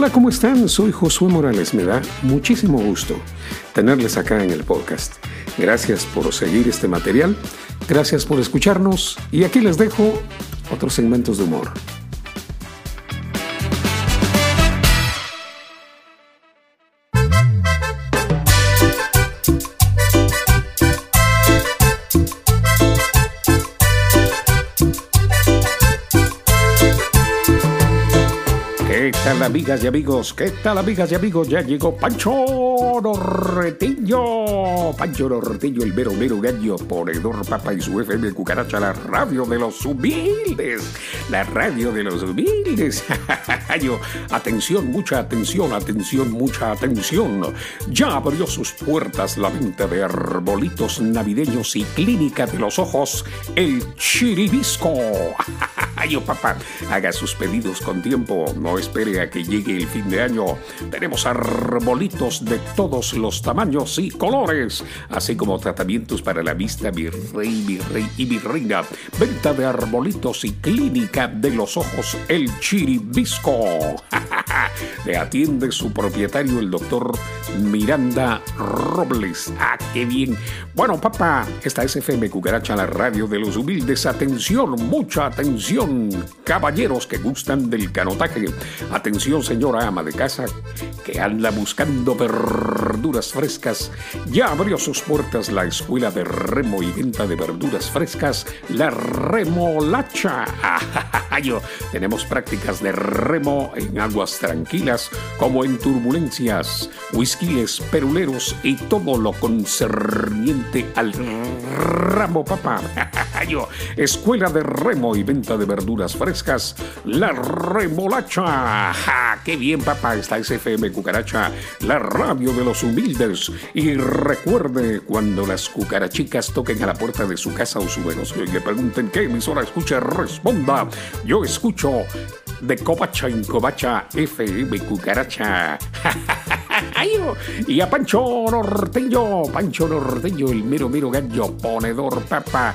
Hola, ¿cómo están? Soy Josué Morales. Me da muchísimo gusto tenerles acá en el podcast. Gracias por seguir este material, gracias por escucharnos y aquí les dejo otros segmentos de humor. ¿Qué tal amigas y amigos? ¿Qué tal amigas y amigos? Ya llegó Pancho Norteño. Pancho Norteño, el mero mero gallo, ponedor papa y su FM cucaracha, la radio de los humildes. La radio de los humildes. Atención, mucha atención, atención, mucha atención. Ya abrió sus puertas la venta de arbolitos navideños y clínica de los ojos, el Chiribisco. Yo, papá, haga sus pedidos con tiempo. No espere a que llegue el fin de año. Tenemos arbolitos de todos los tamaños y colores, así como tratamientos para la vista, mi rey, mi rey y mi reina. Venta de arbolitos y clínica de los ojos, el Chiribisco. Le atiende su propietario, el doctor Miranda Robles. ¡Ah, qué bien! Bueno, papá, esta es FM Cucaracha, la radio de los humildes. Atención, mucha atención, caballeros que gustan del canotaje. Atención, señora ama de casa que anda buscando verduras frescas. Ya abrió sus puertas la escuela de remo y venta de verduras frescas, la Remolacha. Tenemos prácticas de remo en aguas tranquilas, como en turbulencias, whiskyles, peruleros y todo lo concerniente al ramo, papá. Escuela de remo y venta de verduras frescas, la Remolacha. ¡Ja! ¡Qué bien, papá! Está SFM Cucaracha, la radio de los humildes. Y recuerde, cuando las cucarachicas toquen a la puerta de su casa o su negocio y le pregunten qué emisora escucha, responda. Yo escucho de Covacha en Covacha FM Cucaracha. y a Pancho Norteño, Pancho Norteño, el mero mero gallo ponedor, papá.